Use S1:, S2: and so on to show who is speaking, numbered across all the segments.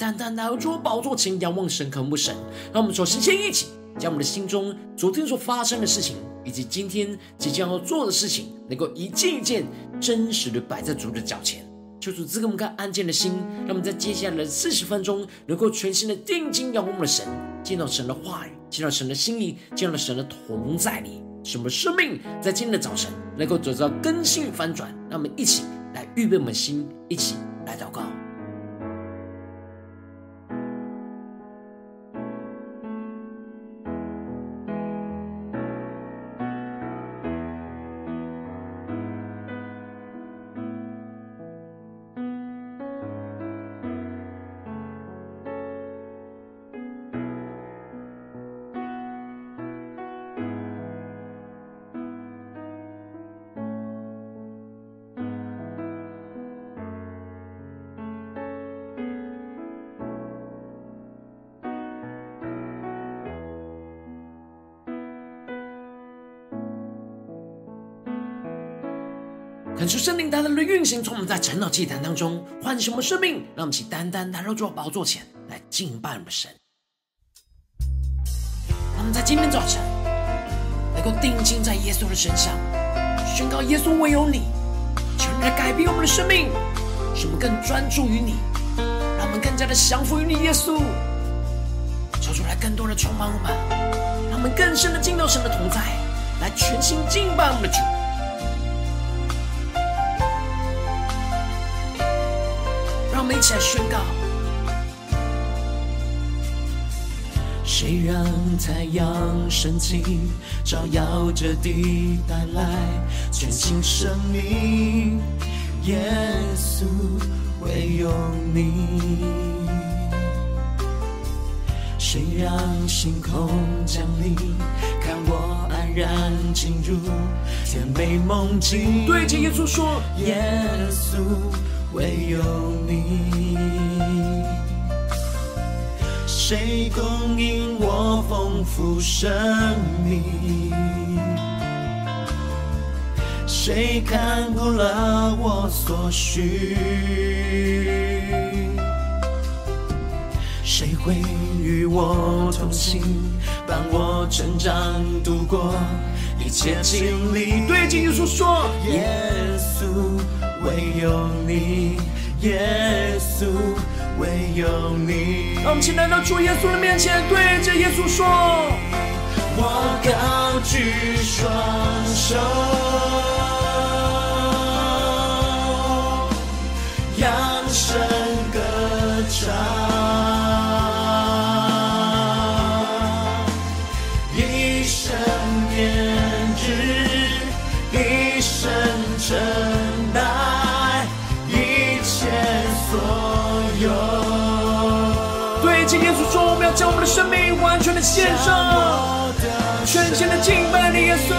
S1: 单单来到主宝座前仰望神、渴慕神。让我们首先先一起将我们的心中昨天所发生的事情，以及今天即将要做的事情，能够一件一件真实的摆在主的脚前。求主赐给我们个安静的心，让我们在接下来的四十分钟，能够全心的定睛仰望我们的神，见到神的话语，见到神的心意，见到神的同在里，使我们的生命在今天的早晨能够得到更新与翻转。让我们一起来预备我们的心，一起来祷告。恳求圣灵大大的运行，从我们在晨祷祭坛当中唤醒我们生命，让我们起单单来到主宝座前来敬拜我们神。让我们在今天早晨能够定睛在耶稣的身上，宣告耶稣唯有你，求你来改变我们的生命，使我们更专注于你，让我们更加的降服于你，耶稣。求主来更多的充满我们，让我们更深的进到神的同在，来全心敬拜我们的主。们一起来宣告：谁让太阳升起，照耀着地，带来全新生命？耶稣，唯有你。谁让星空降临，看我安然进入甜美梦境？对着耶稣说：耶稣。唯有你，谁供应我丰富生命？谁看顾了我所需？谁会与我同行，伴我成长，度过一切经历？对着耶稣说，耶稣。唯有你，耶稣，唯有你。让我们请来到主耶稣的面前，对着耶稣说：我高举双手，扬声歌唱。将我们的生命完全的献上，全心的敬拜你，耶稣，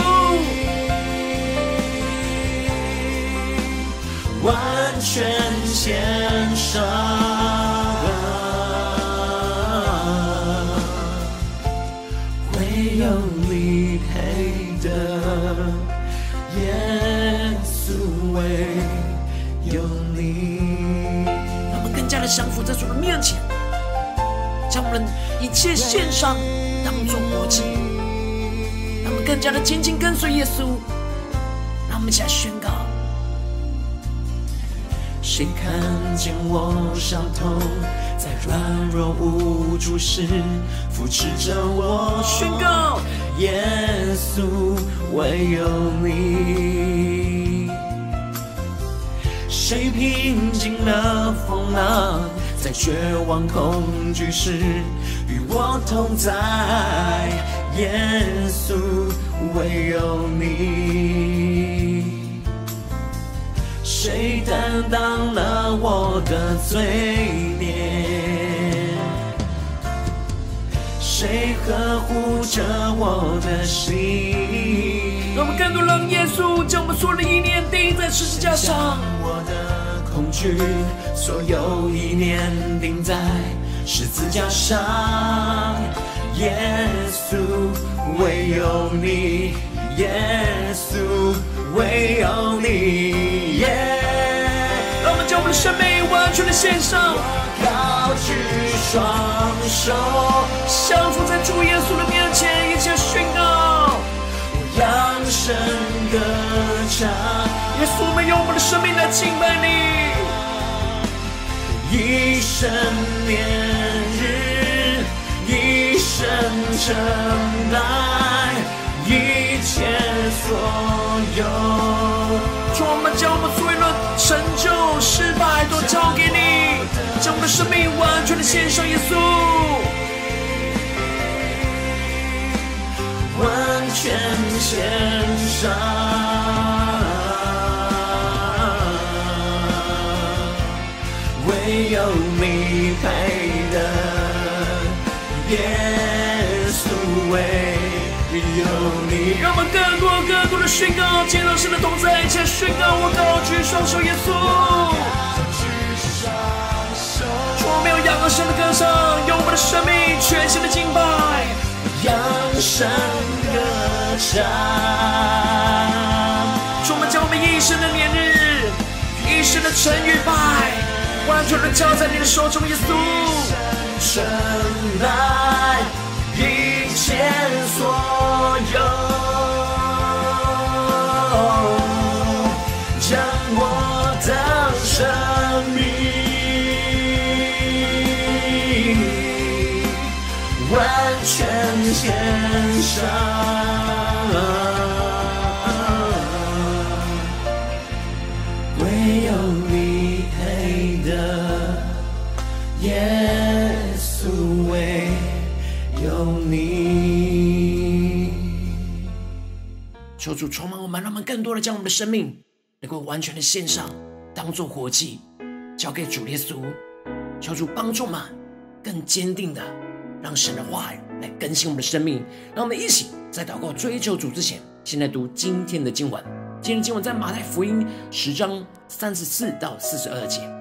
S1: 切献上，当作活祭，让我们更加的紧紧跟随耶稣。让我们一起来宣告：谁看见我伤痛，在软弱无助时扶持着我？宣告：耶稣，唯有你。谁平静了风浪？在绝望恐惧时与我同在，耶稣，唯有你。谁担当了我的罪孽？谁呵护着我的心？
S2: 让我们更多让耶稣将我们所有的意念钉在十字架上，
S1: 我的恐惧，所有意念钉在十字架上。耶稣，唯有你，耶稣，唯有你。耶
S2: 让我们将我们的生命完全的献上，
S1: 高举双手，
S2: 降服在主耶稣的面前，一切宣告，
S1: 扬声歌唱。
S2: 耶稣，我们用我们的生命来敬拜你，
S1: 一生年日，一生承担一切所有。
S2: 我们将我们所有的成就、失败都交给你，将我们的生命完全的献上耶稣，
S1: 完全献上，有你配得，耶稣为。有你，
S2: 让我们更多更多的宣告，见到神的同在，一起宣告，我高举双手，耶稣。主，我们要扬声的歌唱，用我们的生命全新的敬拜，
S1: 扬声歌唱。
S2: 主，我们将我们一生的年日，一生的成与败，完全的交在你的手中，耶稣。主充满我们，让我们更多的将我们的生命能够完全的献上，当做活祭，交给主耶稣。求主帮助我们，更坚定的让神的话语来更新我们的生命。让我们一起在祷告追求主之前，先来读今天的经文。今天的经文在马太福音十章三十四到四十二节。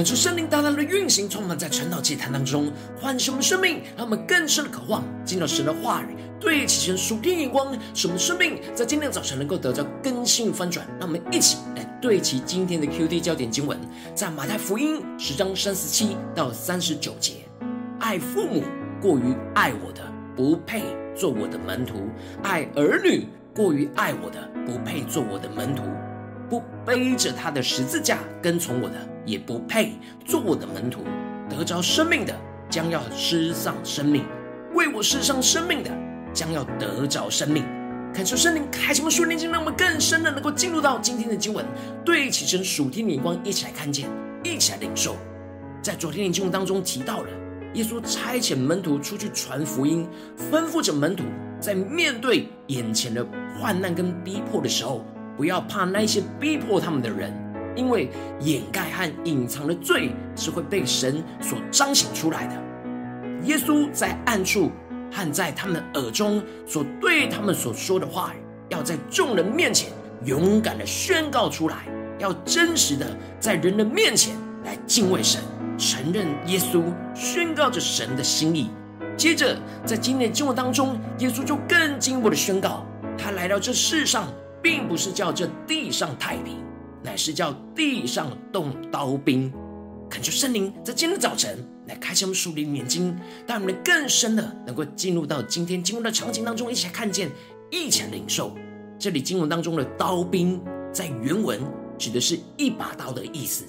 S2: 感受圣灵大大的运行，充满在晨祷祭坛当中，唤醒我们生命，让我们更深的渴望进入神的话语，对齐神属天眼光，使我们生命在今天早晨能够得到更新翻转。让我们一起来对齐今天的 QD 焦点经文，在马太福音十章三十七到三十九节：爱父母过于爱我的，不配做我的门徒；爱儿女过于爱我的，不配做我的门徒。不背着他的十字架跟从我的，也不配做我的门徒。得着生命的，将要失丧生命；为我失丧生命的，将要得着生命。恳求圣灵开启我们属灵经，让我们更深的能够进入到今天的经文，对齐神属天的眼光，一起来看见，一起来领受。在昨天的经文当中提到了，耶稣差遣门徒出去传福音，吩咐着门徒在面对眼前的患难跟逼迫的时候。不要怕那些逼迫他们的人，因为掩盖和隐藏的罪是会被神所彰显出来的。耶稣在暗处和在他们耳中所对他们所说的话语，要在众人面前勇敢的宣告出来，要真实的在人的面前来敬畏神，承认耶稣，宣告着神的心意。接着，在今天的经文当中，耶稣就更进一步的宣告，他来到这世上。并不是叫这地上太平，乃是叫地上动刀兵。恳求圣灵在今天早晨来开启我们属灵的眼睛，让我们更深的能够进入到今天经文的场景当中，一起来看见，一起来领受。这里经文当中的刀兵，在原文指的是一把刀的意思，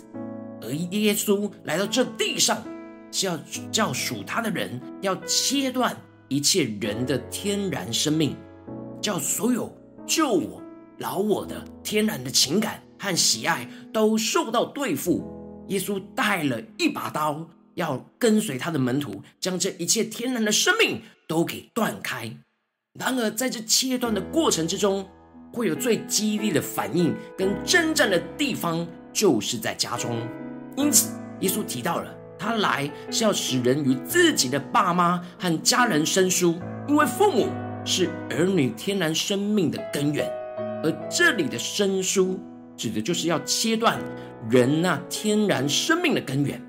S2: 而耶稣来到这地上，是要叫属他的人要切断一切人的天然生命，叫所有救我。老我的天然的情感和喜爱都受到对付，耶稣带了一把刀，要跟随他的门徒，将这一切天然的生命都给断开。然而，在这切断的过程之中，会有最激烈的反应跟征战的地方，就是在家中。因此，耶稣提到了他来是要使人与自己的爸妈和家人生疏，因为父母是儿女天然生命的根源。而这里的生疏，指的就是要切断人那天然生命的根源。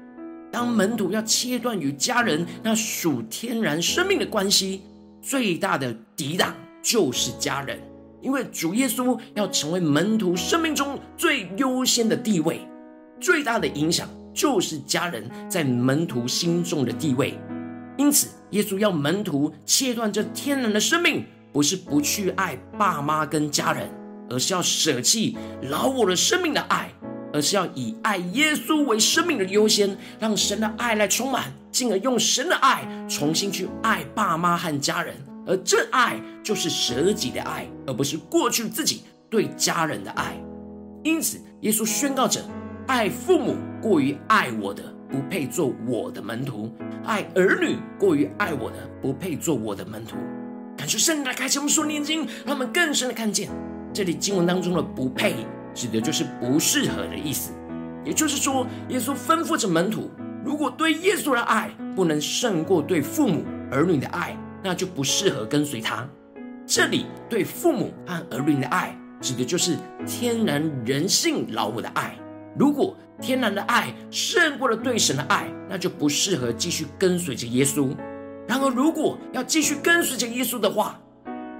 S2: 当门徒要切断与家人那属天然生命的关系，最大的抵挡就是家人，因为主耶稣要成为门徒生命中最优先的地位，最大的影响就是家人在门徒心中的地位。因此，耶稣要门徒切断这天然的生命，不是不去爱爸妈跟家人。而是要舍弃老我的生命的爱，而是要以爱耶稣为生命的优先，让神的爱来充满，进而用神的爱重新去爱爸妈和家人。而这爱就是舍己的爱，而不是过去自己对家人的爱。因此，耶稣宣告着：爱父母过于爱我的，不配做我的门徒；爱儿女过于爱我的，不配做我的门徒。感谢圣灵来开启我们属灵眼睛，让我们更深的看见。这里经文当中的“不配”指的就是不适合的意思，也就是说，耶稣吩咐着门徒，如果对耶稣的爱不能胜过对父母儿女的爱，那就不适合跟随他。这里对父母和儿女的爱，指的就是天然人性老我的爱。如果天然的爱胜过了对神的爱，那就不适合继续跟随着耶稣。然而，如果要继续跟随着耶稣的话，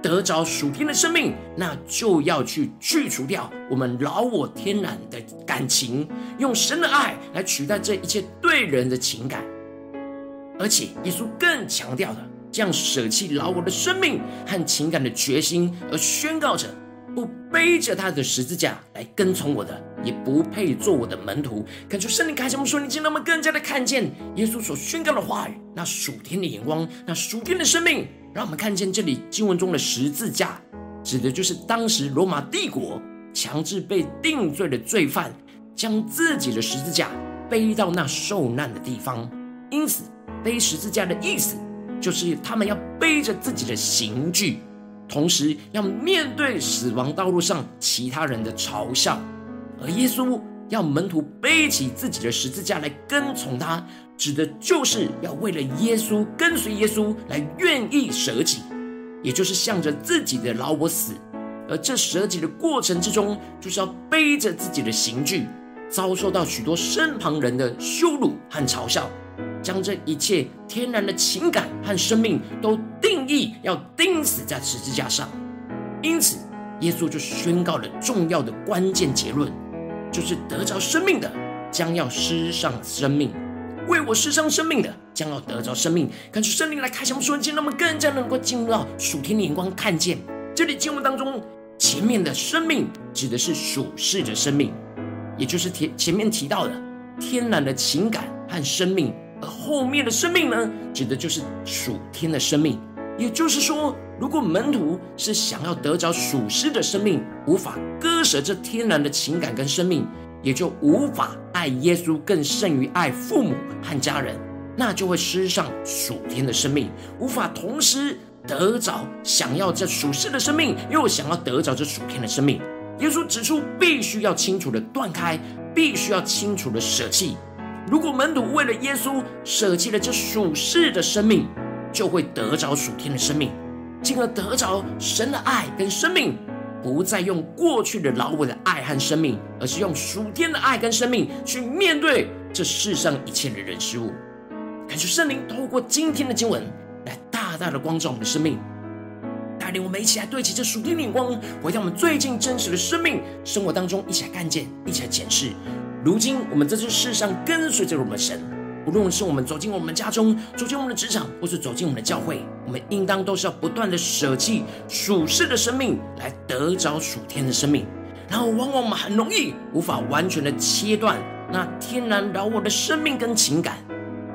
S2: 得着属天的生命，那就要去去除掉我们老我天然的感情，用神的爱来取代这一切对人的情感。而且耶稣更强调了这样舍弃老我的生命和情感的决心，而宣告着：不背着他的十字架来跟从我的，也不配做我的门徒。感觉圣灵开启我们属灵，让我们更加的看见耶稣所宣告的话语，那属天的眼光，那属天的生命。让我们看见这里经文中的十字架，指的就是当时罗马帝国强制被定罪的罪犯，将自己的十字架背到那受难的地方。因此，背十字架的意思，就是他们要背着自己的刑具，同时要面对死亡道路上其他人的嘲笑。而耶稣要门徒背起自己的十字架来跟从他。指的就是要为了耶稣跟随耶稣来愿意舍己，也就是向着自己的老我死。而这舍己的过程之中，就是要背着自己的刑具，遭受到许多身旁人的羞辱和嘲笑，将这一切天然的情感和生命都定义要钉死在十字架上。因此，耶稣就宣告了重要的关键结论，就是得着生命的将要失上生命，为我失丧生命的将要得着生命。感谢圣灵来开箱瞬间，让我们更加能够进入到属天的眼光，看见这里经文当中前面的生命指的是属世的生命，也就是前前面提到的天然的情感和生命，而后面的生命呢，指的就是属天的生命。也就是说，如果门徒是想要得着属世的生命，无法割舍这天然的情感跟生命，也就无法爱耶稣更胜于爱父母和家人，那就会失上属天的生命，无法同时得着想要这属世的生命，又想要得着这属天的生命。耶稣指出，必须要清楚的断开，必须要清楚的舍弃。如果门徒为了耶稣舍弃了这属世的生命，就会得着属天的生命，进而得着神的爱跟生命，不再用过去的老我的爱和生命，而是用属天的爱跟生命去面对这世上一切的人事物。感谢圣灵透过今天的经文来大大的光照我们的生命，带领我们一起来对齐这属天的眼光，回到我们最近真实的生命生活当中，一起来看见，一起来检视。如今我们在这世上跟随着我们的神。无论是我们走进我们家中，走进我们的职场，或是走进我们的教会，我们应当都是要不断的舍弃属世的生命，来得着属天的生命。然后，往往我们很容易无法完全的切断那天然饶我的生命跟情感，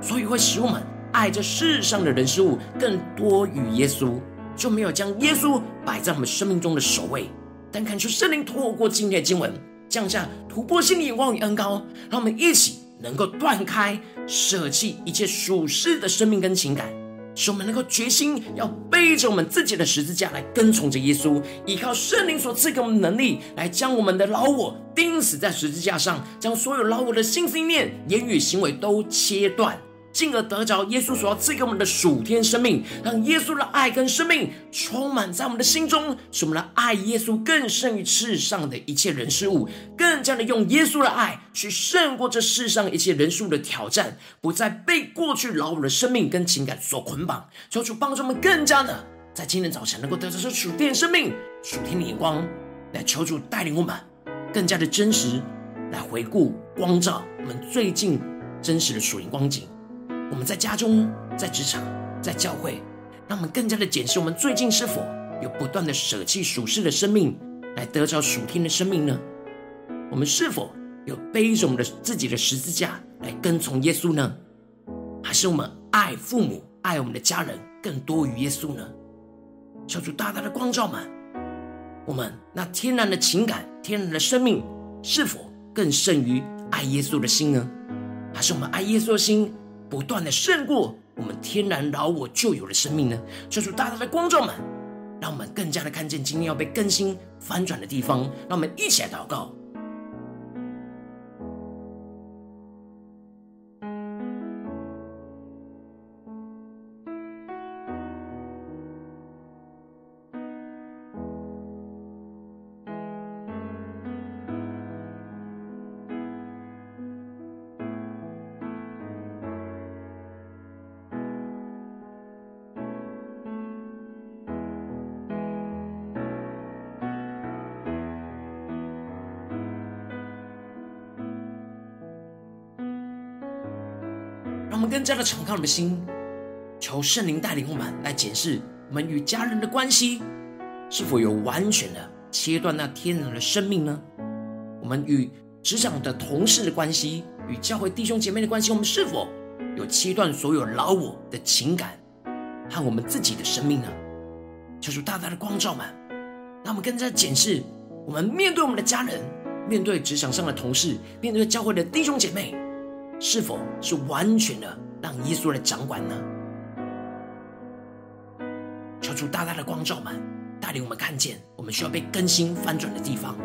S2: 所以会使我们爱这世上的人事物更多于耶稣，就没有将耶稣摆在我们生命中的首位。但看出圣灵透过今天的经文，降下突破性的眼光与恩膏，让我们一起。能够断开、舍弃一切属世的生命跟情感，使我们能够决心要背着我们自己的十字架来跟从着耶稣，依靠圣灵所赐给我们的能力，来将我们的老我钉死在十字架上，将所有老我的心思念、言语行为都切断。进而得着耶稣所要赐给我们的属天生命，让耶稣的爱跟生命充满在我们的心中，使我们的爱耶稣更胜于世上的一切人事物，更加的用耶稣的爱去胜过这世上一切人数的挑战，不再被过去老我的生命跟情感所捆绑。求主帮助我们更加的在今天早晨能够得着这属天生命、属天的眼光，来求主带领我们更加的真实来回顾光照我们最近真实的属灵光景。我们在家中、在职场、在教会，让我们更加的检视我们最近是否有不断的舍弃属世的生命，来得着属天的生命呢？我们是否有背着我们的自己的十字架来跟从耶稣呢？还是我们爱父母、爱我们的家人更多于耶稣呢？求主大大的光照们，我们那天然的情感、天然的生命，是否更胜于爱耶稣的心呢？还是我们爱耶稣的心？不断的胜过我们天然老我旧有的生命呢？求主大大的光照们，让我们更加的看见今天要被更新翻转的地方。让我们一起来祷告。们更加的敞开我们的心，求圣灵带领我们来检视我们与家人的关系，是否有完全的切断那天然的生命呢？我们与职场的同事的关系，与教会弟兄姐妹的关系，我们是否有切断所有老我的情感和我们自己的生命呢？求主大大的光照们，让我们更加检视我们面对我们的家人，面对职场上的同事，面对教会的弟兄姐妹。是否是完全的让耶稣来掌管呢？求主大大的光照们，带领我们看见我们需要被更新翻转的地方。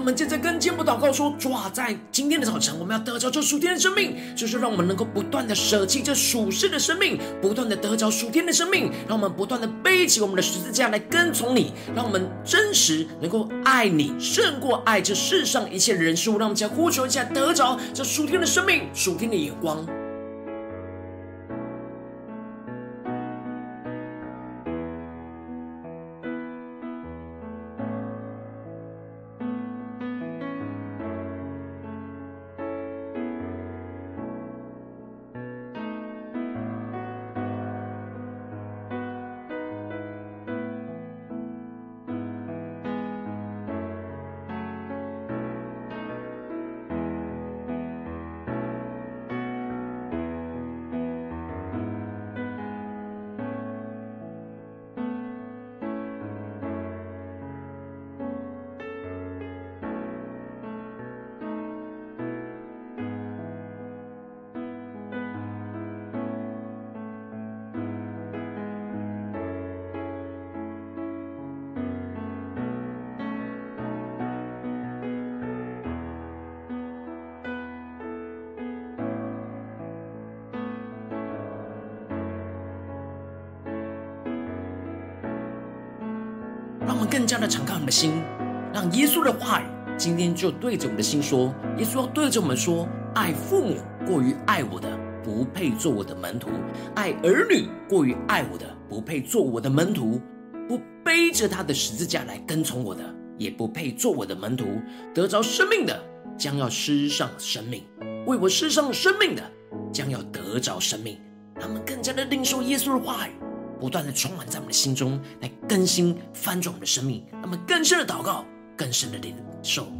S2: 我们接着跟进步祷告说：主啊，在今天的早晨，我们要得着这属天的生命，就是让我们能够不断的舍弃这属世的生命，不断的得着属天的生命，让我们不断的背起我们的十字架来跟从你，让我们真实能够爱你胜过爱这世上一切人事物。让我们再呼求一下，得着这属天的生命，属天的眼光。更加的敞开我们的心，让耶稣的话语今天就对着我们的心说。耶稣要对着我们说：爱父母过于爱我的，不配做我的门徒；爱儿女过于爱我的，不配做我的门徒；不背着他的十字架来跟从我的，也不配做我的门徒。得着生命的，将要失丧生命；为我失丧生命的，将要得着生命。他们更加的领受耶稣的话语。不断的充满在我们的心中，来更新翻转我们的生命，那么更深的祷告，更深的领受。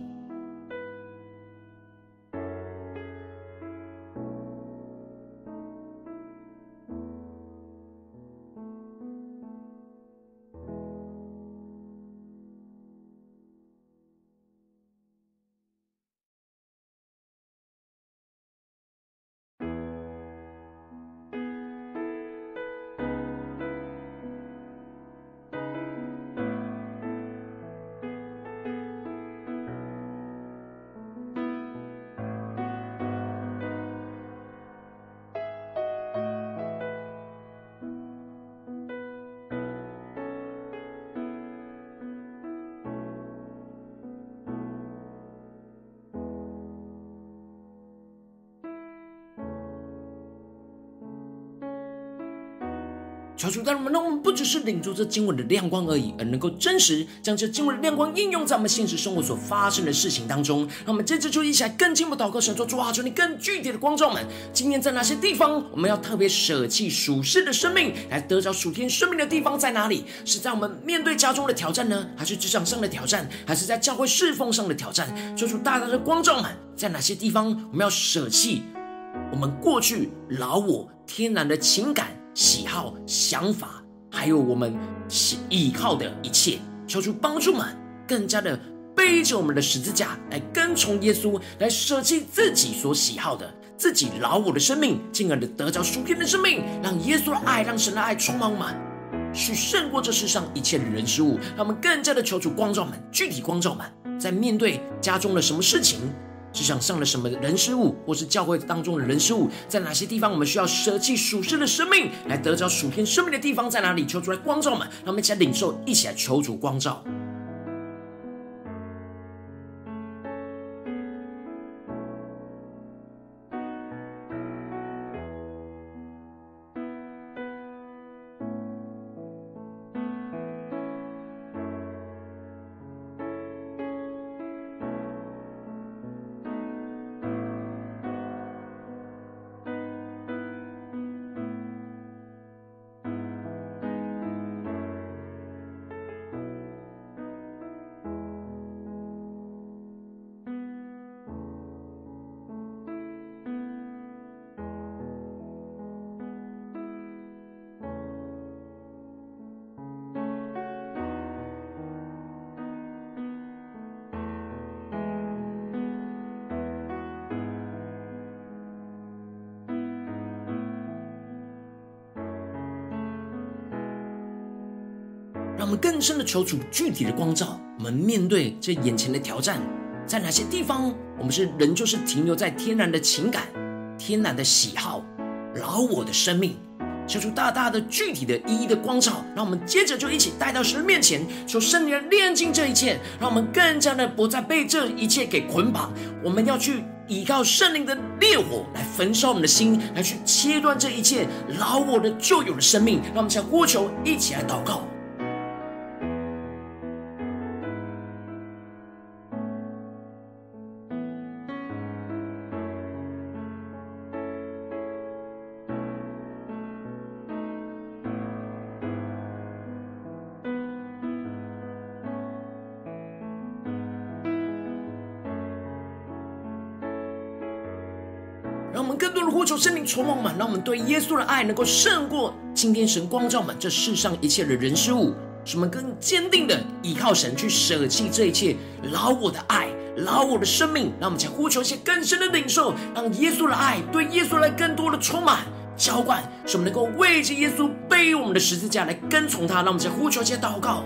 S2: 求主带领我们，让我们不只是领受这经文的亮光而已，而能够真实将这经文的亮光应用在我们现实生活所发生的事情当中。让我们接着就一起来更进一步祷告，神说：主啊，求你更具体的光照们，今天在哪些地方我们要特别舍弃属世的生命，来得着属天生命的地方在哪里？是在我们面对家中的挑战呢，还是职场上的挑战，还是在教会侍奉上的挑战？求主大大的光照们，在哪些地方我们要舍弃我们过去老我天然的情感？喜好、想法，还有我们依靠的一切，求主帮助们更加的背着我们的十字架来跟从耶稣，来舍弃自己所喜好的、自己老我的生命，进而的得着属天的生命，让耶稣的爱、让神的爱充满满，去胜过这世上一切的人事物。让我们更加的求主光照们，具体光照们，在面对家中的什么事情。职场上了什么人事物，或是教会当中的人事物，在哪些地方我们需要舍弃属世的生命，来得着属天生命的地方在哪里？求出来光照我们，让我们一起来领受，一起来求主光照。更深的求主具体的光照，我们面对这眼前的挑战，在哪些地方，我们是仍旧是停留在天然的情感、天然的喜好、老我的生命，求出大大的、具体的、一一的光照。让我们接着就一起带到神面前，求圣灵炼净这一切，让我们更加的不再被这一切给捆绑。我们要去依靠圣灵的烈火来焚烧我们的心，来去切断这一切老我的旧有的生命。让我们向呼求，一起来祷告。求圣灵充满满，让我们对耶稣的爱能够胜过今天神光照满这世上。一切的人事物，使我们更坚定的依靠神去舍弃这一切老我的爱、老我的生命。让我们将呼求一些更深的领受，让耶稣的爱对耶稣来更多的充满浇灌，使我们能够为着耶稣背我们的十字架来跟从他。让我们将呼求一些祷告。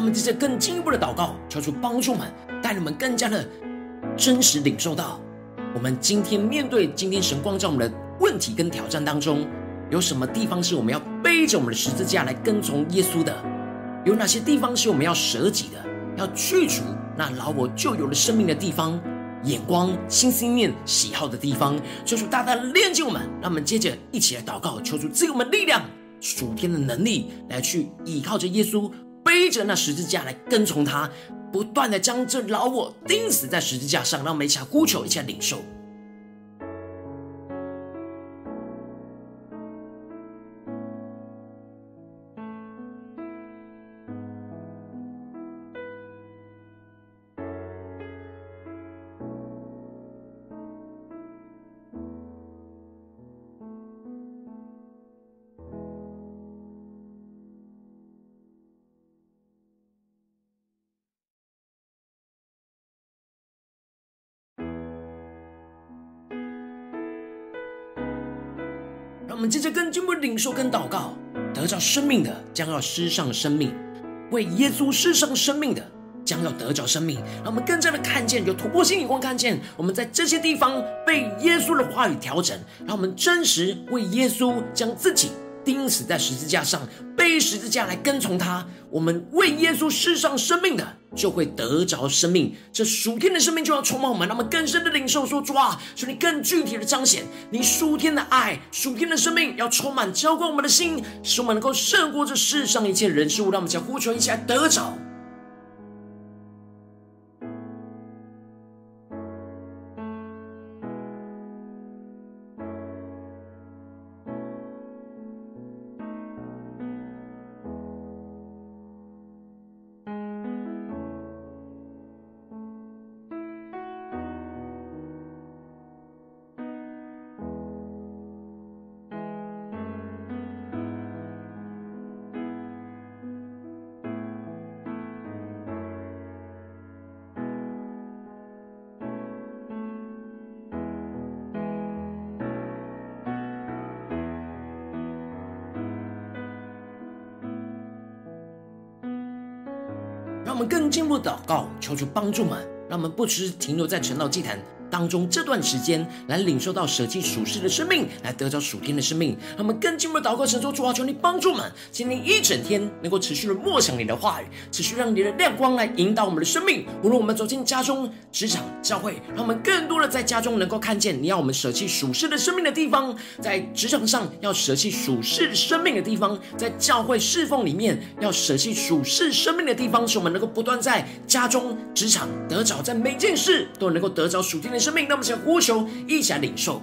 S2: 让我们接着更进一步的祷告，求主帮助们，带领我们更加的真实领受到，我们今天面对今天神光照我们的问题跟挑战当中，有什么地方是我们要背着我们的十字架来跟从耶稣的？有哪些地方是我们要舍己的？要去除那老我旧有的生命的地方，眼光、心思念、喜好的地方，求主大大的炼净我们。让我们接着一起来祷告，求主赐给我们力量、属天的能力，来去依靠着耶稣。背着那十字架来跟从他，不断的将这老我钉死在十字架上，让我们一起呼求，一起领受。我们接着更进一步领受跟祷告，得着生命的将要失上生命，为耶稣失上生命的将要得着生命。让我们更加的看见，有突破性眼光看见，我们在这些地方被耶稣的话语调整，让我们真实为耶稣将自己。钉死在十字架上，背十字架来跟从他。我们为耶稣世上生命的，就会得着生命。这属天的生命就要充满我们，那么更深的领受。说主啊，求你更具体的彰显你属天的爱，属天的生命要充满浇灌我们的心，使我们能够胜过这世上一切人事物。让我们将呼求一起来得着。祷告，求主帮助们，让我们不只是停留在陈老祭坛当中这段时间来领受到舍弃属世的生命，来得着属天的生命。让我们更进一步祷告，神说主啊，求你帮助们，今天一整天能够持续的默想你的话语，持续让你的亮光来引导我们的生命。无论我们走进家中、职场、教会，让我们更多的在家中能够看见你要我们舍弃属世的生命的地方；在职场上要舍弃属世生命的地方；在教会侍奉里面要舍弃属世生命的地方，使我们能够不断在家中、职场得着，在每件事都能够得着属天的生命，那么，想呼求，一起来领受。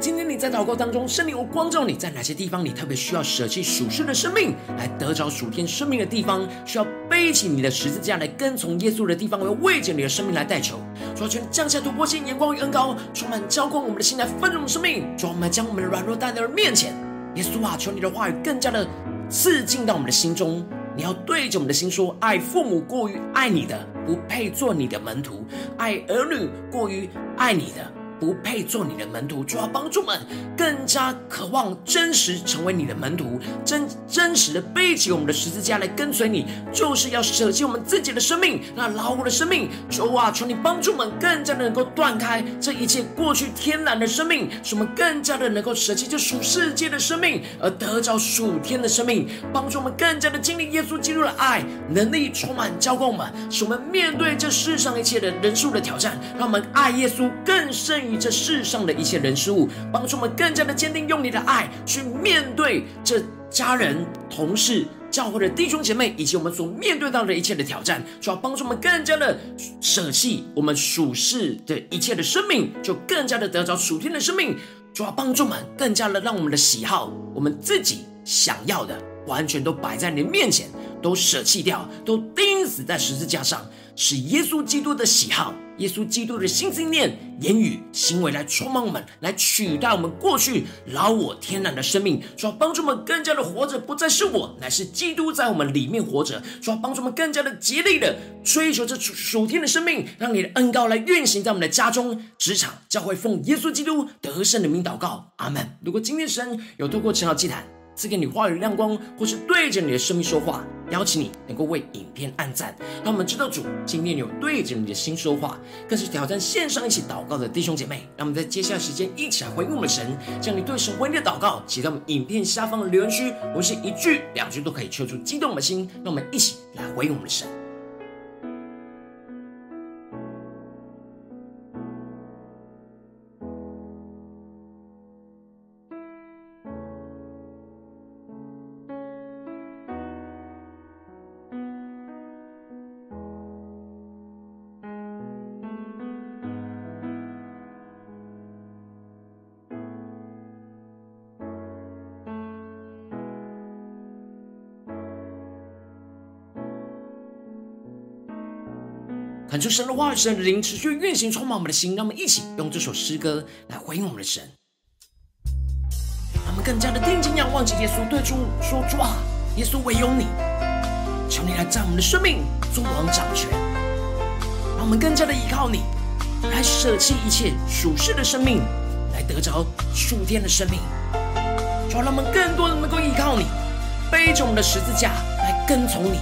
S2: 今天你在祷告当中，圣灵有光照你在哪些地方，你特别需要舍弃属世的生命，来得着属天生命的地方，需要背起你的十字架来跟从耶稣的地方，我要为着你的生命来代求，主啊，求你降下突破性眼光与恩膏，充满浇灌我们的心，来丰盛生命。主啊，我们将我们的软弱带到面前，耶稣啊，求你的话语更加的刺进到我们的心中。你要对着我们的心说：爱父母过于爱你的，不配做你的门徒；爱儿女过于爱你的。不配做你的门徒，就要帮助们更加渴望真实成为你的门徒，真真实的背起我们的十字架来跟随你，就是要舍弃我们自己的生命，那老我的生命。主啊，求你帮助们更加的能够断开这一切过去天然的生命，使我们更加的能够舍弃这属世界的生命，而得着属天的生命，帮助我们更加的经历耶稣基督的爱能力，充满浇灌我们，使我们面对这世上一切的人数的挑战，让我们爱耶稣更胜。与这世上的一切人事物，帮助我们更加的坚定，用你的爱去面对这家人、同事、教会的弟兄姐妹，以及我们所面对到的一切的挑战，主要帮助我们更加的舍弃我们属世的一切的生命，就更加的得着属天的生命。主要帮助我们更加的让我们的喜好，我们自己想要的，完全都摆在你的面前，都舍弃掉，都钉死在十字架上。使耶稣基督的喜好、耶稣基督的心思念、言语、行为来充满我们，来取代我们过去老我天然的生命，主要帮助我们更加的活着，不再是我，乃是基督在我们里面活着。主要帮助我们更加的竭力的追求这属天的生命，让你的恩膏来运行在我们的家中、职场、教会，奉耶稣基督得胜的名祷告，阿门。如果今天神有透过晨祷祭坛赐给你话语亮光，或是对着你的生命说话，邀请你能够为影片按赞，让我们知道主今天有对着你的心说话，更是挑战线上一起祷告的弟兄姐妹。让我们在接下来时间一起来回应我们的神，将你对神回应的祷告写到我们影片下方的留言区，我们是一句两句都可以抽出激动我们的心。让我们一起来回应我们的神。恳求神的话语、神的灵持续运行，充满我们的心。让我们一起用这首诗歌来回应我们的神。让我们更加的定睛仰望着耶稣，对主说：“主啊，耶稣唯有你，求你来在我们的生命作王掌权。让我们更加的依靠你，来舍弃一切属世的生命，来得着属天的生命。主啊，让我们更多的能够依靠你，背着我们的十字架来跟从你。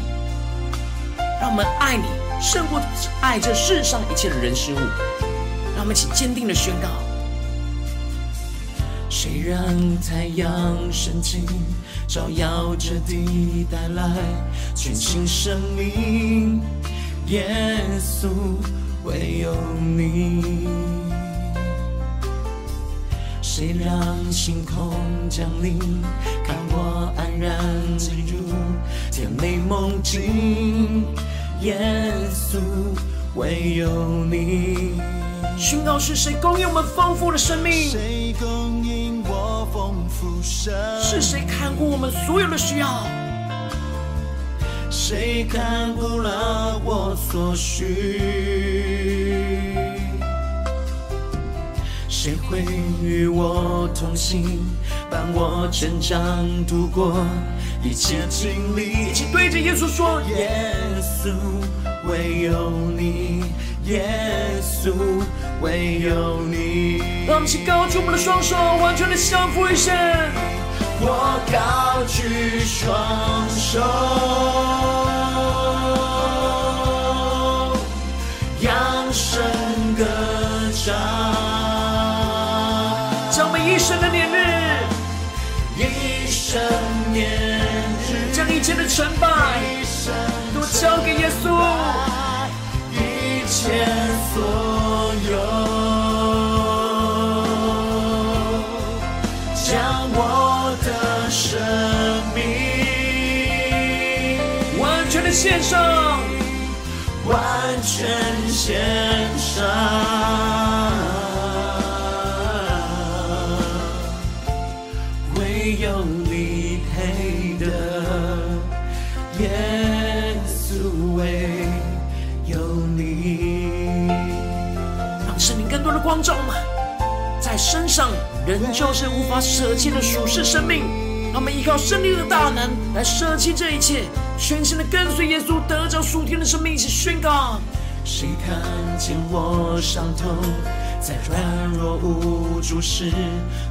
S2: 让我们爱你。”胜过爱这世上一切的人事物，让我们一起坚定的宣告：
S1: 谁让太阳升起，照耀着地，带来全新生命？耶稣，唯有你。谁让星空降临，看我安然进入甜美梦境？耶稣，唯有你。
S2: 宣告是谁供应我们丰富的生命？
S1: 谁供应我丰富生命？
S2: 是谁看顾我们所有的需要？
S1: 谁看顾了我所需？谁会与我同行，伴我成长，度过一切经历？
S2: 一起对着耶稣说：
S1: 耶稣，唯有你，耶稣，唯有你。
S2: 让我们一起高举我们的双手，完全的降服于神。
S1: 我高举双手，扬声歌唱。
S2: 一生的年日，
S1: 一生年日，
S2: 将一切的成败都交给耶稣，
S1: 一切所有，将我的生命
S2: 完全的献上，
S1: 完全献上。
S2: 光照们，在身上仍旧是无法舍弃的属世生命。让我们依靠圣灵的大能来舍弃这一切，全心的跟随耶稣，得着属天的生命，一起宣告。
S1: 谁看见我伤痛？在软弱无助时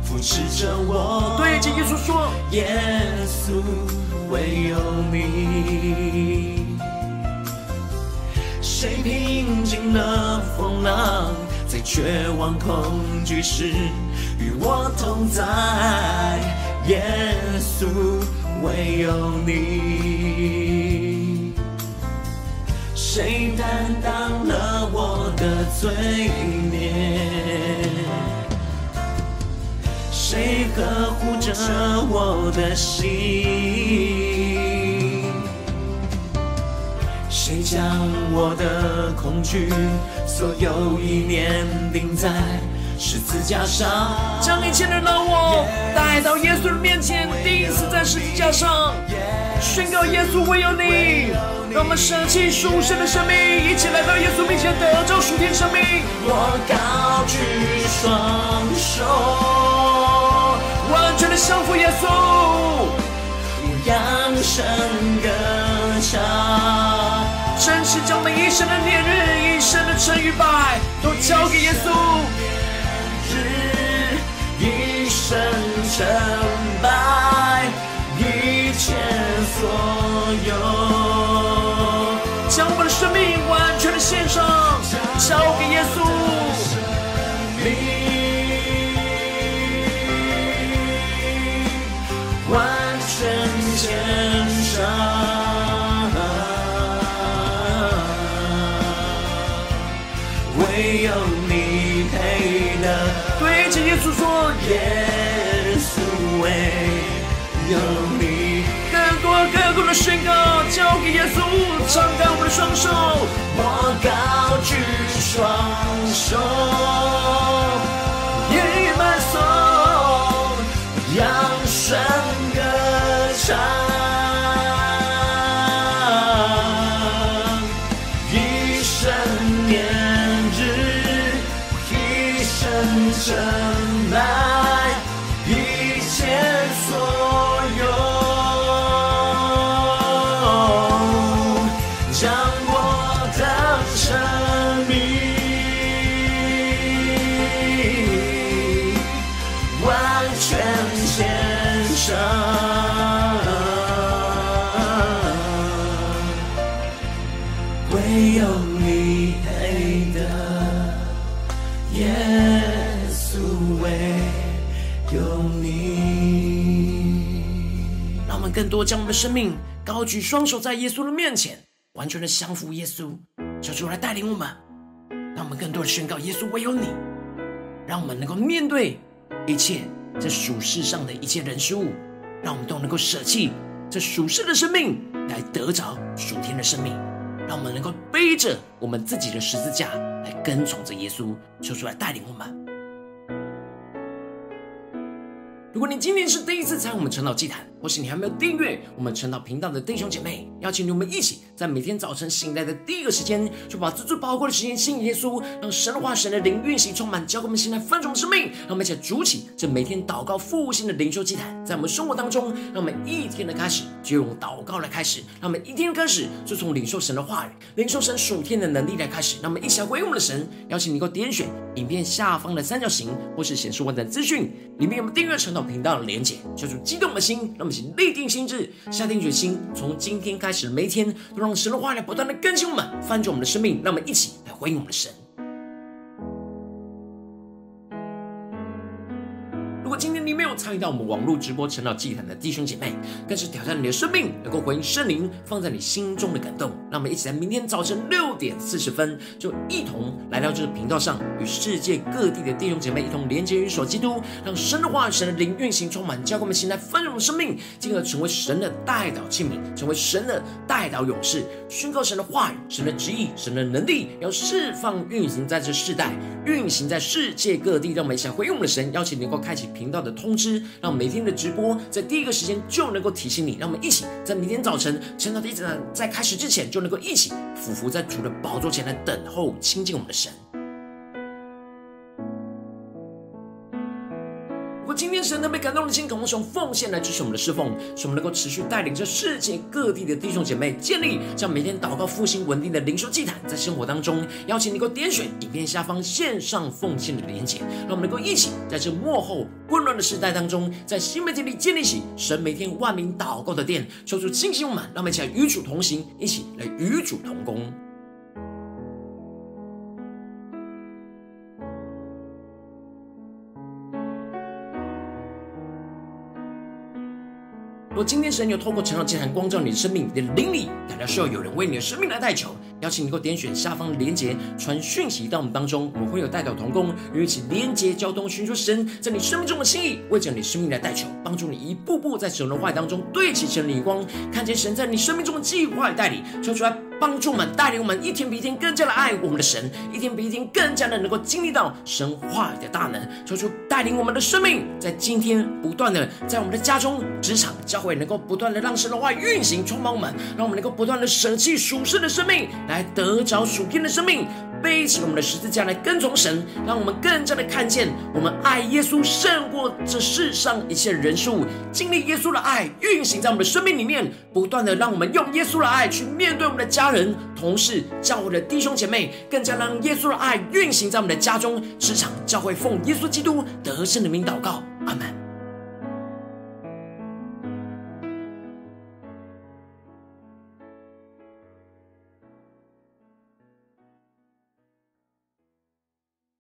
S1: 扶持着我，
S2: 对着耶稣说：
S1: 耶稣，唯有你。谁平静了风浪，在绝望恐惧时与我同在？耶稣，唯有你。谁担当了我的罪孽？谁呵护着我的心？谁将我的恐惧所有意念钉在十字架上？
S2: 将一切的老我带到耶稣的面前，钉死在十字架上，宣告耶稣唯有你。让我们舍弃属世的生命，一起来到耶稣面前得着属天生命。
S1: 我高举双手，
S2: 完全的降服耶稣，
S1: 我扬声歌唱，
S2: 真实将每一生的烈日、一生的成与败都交给耶稣。
S1: 日一生成败，一切所有。
S2: 更多的宣告，交给耶稣，敞开我的双手，
S1: 我高举双手，一满颂，扬声歌唱，一生年日，一生真
S2: 爱，多将我们的生命高举双手在耶稣的面前，完全的降服耶稣，求主来带领我们。让我们更多的宣告耶稣唯有你，让我们能够面对一切这属世上的一切人事物，让我们都能够舍弃这属世的生命，来得着属天的生命。让我们能够背着我们自己的十字架来跟从着耶稣，求主来带领我们。如果你今天是第一次参与我们晨祷祭坛，或是你还没有订阅我们晨祷频道的弟兄姐妹，邀请你们一起在每天早晨醒来的第一个时间，就把这最宝贵的时间献给耶稣，让神的话、神的灵运行充满，交给我们现在分盛的生命。让我们一起筑起这每天祷告复兴的灵修祭坛，在我们生活当中，让我们一天的开始就用祷告来开始，让我们一天的开始就从领受神的话语、领受神属天的能力来开始。让我们一起来回应我们的神，邀请你给我点选影片下方的三角形，或是显示完整资讯里面有没有订阅晨祷频道的连结，叫做激动的心，让我们请立定心智，下定决心，从今天开始每一天都让神的话来不断的更新我们，翻转我们的生命。让我们一起来回应我们的神。参与到我们网络直播晨祷祭坛的弟兄姐妹，更是挑战你的生命，能够回应圣灵放在你心中的感动。让我们一起在明天早晨六点四十分，就一同来到这个频道上，与世界各地的弟兄姐妹一同连接、与所基督，让神的话语、神的灵运行充满，教给我们现在丰盛的生命，进而成为神的代祷器皿，成为神的代祷勇士，宣告神的话语、神的旨意、神的能力，要释放运行在这世代，运行在世界各地。让我们一起回应我们的神，邀请你能够开启。频道的通知，让每天的直播在第一个时间就能够提醒你。让我们一起在明天早晨晨祷的在开始之前，就能够一起俯伏在主的宝座前来等候亲近我们的神。今天神特别感动的心，渴望用奉献来支持我们的侍奉，使我们能够持续带领着世界各地的弟兄姐妹建立这样每天祷告复兴稳定的灵修祭坛，在生活当中，邀请你能够点选影片下方线上奉献的连结，让我们能够一起在这幕后混乱的时代当中，在新媒体里建立起神每天万名祷告的殿，求主清醒我们，让我们一起来与主同行，一起来与主同工。若今天神有透过晨祷祭坛光照你的生命，你的灵力感到需要有人为你的生命来代求，邀请你能够点选下方的连结，传讯息到我们当中，我们会有代表同工，与一起连结交通，寻求神在你生命中的心意，为着你生命来代求，帮助你一步步在神的话语当中对齐神的光，看见神在你生命中的计划与带领，说出来。帮助我们，带领我们一天比一天更加的爱我们的神，一天比一天更加的能够经历到神话语的大能，求主带领我们的生命，在今天不断的在我们的家中、职场、教会，能够不断的让神的话运行充满我们，让我们能够不断的舍弃属世的生命，来得着属天的生命。背起我们的十字架来跟从神，让我们更加的看见，我们爱耶稣胜过这世上一切人数，经历耶稣的爱运行在我们的生命里面，不断的让我们用耶稣的爱去面对我们的家家人、同事、教会的弟兄姐妹，更加让耶稣的爱运行在我们的家中、职场、教会，奉耶稣基督得胜的名祷告，阿门。